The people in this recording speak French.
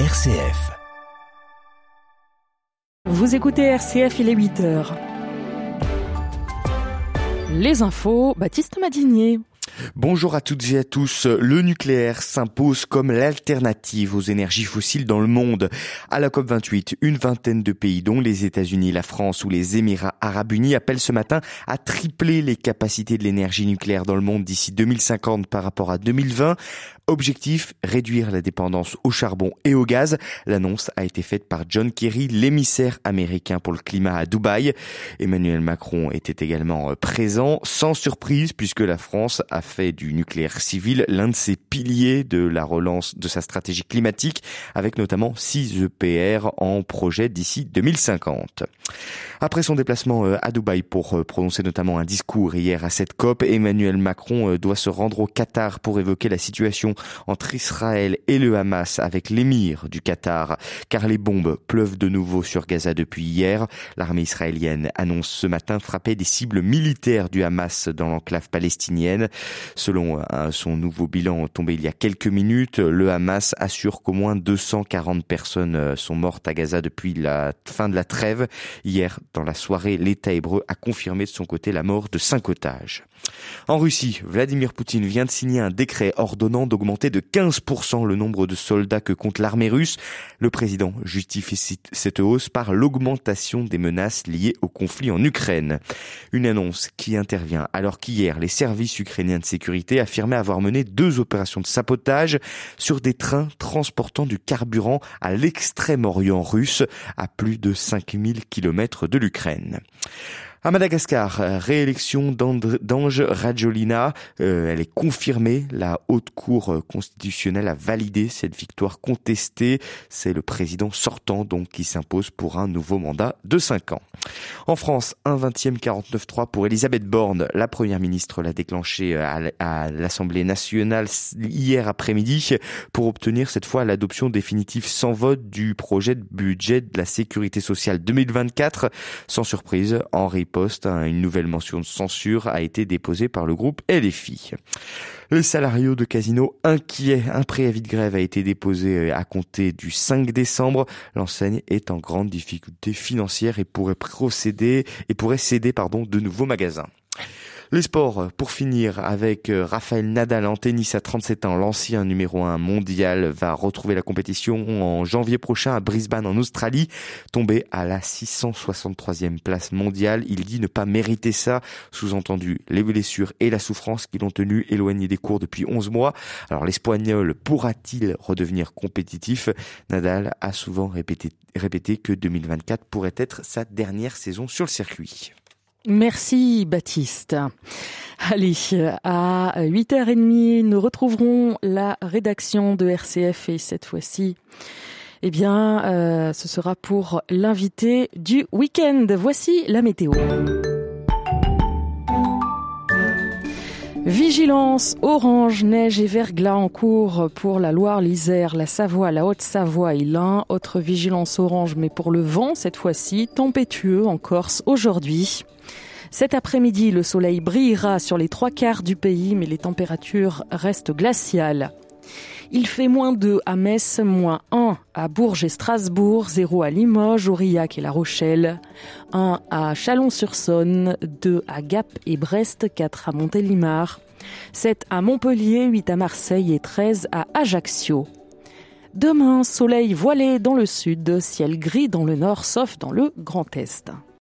RCF. Vous écoutez RCF, il est 8 heures. Les infos, Baptiste Madinier. Bonjour à toutes et à tous. Le nucléaire s'impose comme l'alternative aux énergies fossiles dans le monde. À la COP28, une vingtaine de pays, dont les États-Unis, la France ou les Émirats arabes unis, appellent ce matin à tripler les capacités de l'énergie nucléaire dans le monde d'ici 2050 par rapport à 2020. Objectif, réduire la dépendance au charbon et au gaz. L'annonce a été faite par John Kerry, l'émissaire américain pour le climat à Dubaï. Emmanuel Macron était également présent, sans surprise, puisque la France a fait du nucléaire civil l'un de ses piliers de la relance de sa stratégie climatique, avec notamment 6 EPR en projet d'ici 2050. Après son déplacement euh, à Dubaï pour euh, prononcer notamment un discours hier à cette COP, Emmanuel Macron doit se rendre au Qatar pour évoquer la situation entre Israël et le Hamas avec l'émir du Qatar, car les bombes pleuvent de nouveau sur Gaza depuis hier. L'armée israélienne annonce ce matin frapper des cibles militaires du Hamas dans l'enclave palestinienne. Selon euh, son nouveau bilan tombé il y a quelques minutes, le Hamas assure qu'au moins 240 personnes euh, sont mortes à Gaza depuis la fin de la trêve. Hier, dans la soirée, l'État hébreu a confirmé de son côté la mort de cinq otages. En Russie, Vladimir Poutine vient de signer un décret ordonnant d'augmenter de 15% le nombre de soldats que compte l'armée russe. Le président justifie cette hausse par l'augmentation des menaces liées au conflit en Ukraine. Une annonce qui intervient alors qu'hier, les services ukrainiens sécurité affirmaient avoir mené deux opérations de sabotage sur des trains transportant du carburant à l'extrême-orient russe, à plus de 5000 km de l'Ukraine. À Madagascar, réélection d'Ange Rajolina, euh, elle est confirmée. La haute cour constitutionnelle a validé cette victoire contestée. C'est le président sortant donc qui s'impose pour un nouveau mandat de 5 ans. En France, un 20e 49-3 pour Elisabeth Borne. La première ministre l'a déclenché à, à l'Assemblée nationale hier après-midi pour obtenir cette fois l'adoption définitive sans vote du projet de budget de la sécurité sociale 2024. Sans surprise, Henri hein, une nouvelle mention de censure a été déposée par le groupe LFI. Les salariés de Casino inquiets, un préavis de grève a été déposé euh, à compter du 5 décembre. L'enseigne est en grande difficulté financière et pourrait procéder et pourrait céder pardon de nouveaux magasins. Les sports, pour finir, avec euh, Raphaël Nadal en tennis à 37 ans, l'ancien numéro 1 mondial va retrouver la compétition en janvier prochain à Brisbane en Australie, tombé à la 663e place mondiale. Il dit ne pas mériter ça, sous-entendu les blessures et la souffrance qui l'ont tenu éloigné des cours depuis 11 mois. Alors l'Espagnol pourra-t-il redevenir compétitif? Nadal a souvent répété, répété que 2024 pourrait être sa dernière saison sur le circuit. Merci Baptiste. Allez, à 8h30, nous retrouverons la rédaction de RCF et cette fois-ci, eh bien, euh, ce sera pour l'invité du week-end. Voici la météo. Vigilance orange, neige et verglas en cours pour la Loire, l'Isère, la Savoie, la Haute-Savoie et l'Ain. Autre vigilance orange, mais pour le vent cette fois-ci, tempétueux en Corse aujourd'hui. Cet après-midi, le soleil brillera sur les trois quarts du pays, mais les températures restent glaciales. Il fait moins 2 à Metz, moins 1 à Bourges et Strasbourg, 0 à Limoges, Aurillac et La Rochelle, 1 à Chalon-sur-Saône, 2 à Gap et Brest, 4 à Montélimar, 7 à Montpellier, 8 à Marseille et 13 à Ajaccio. Demain, soleil voilé dans le sud, ciel gris dans le nord, sauf dans le Grand Est.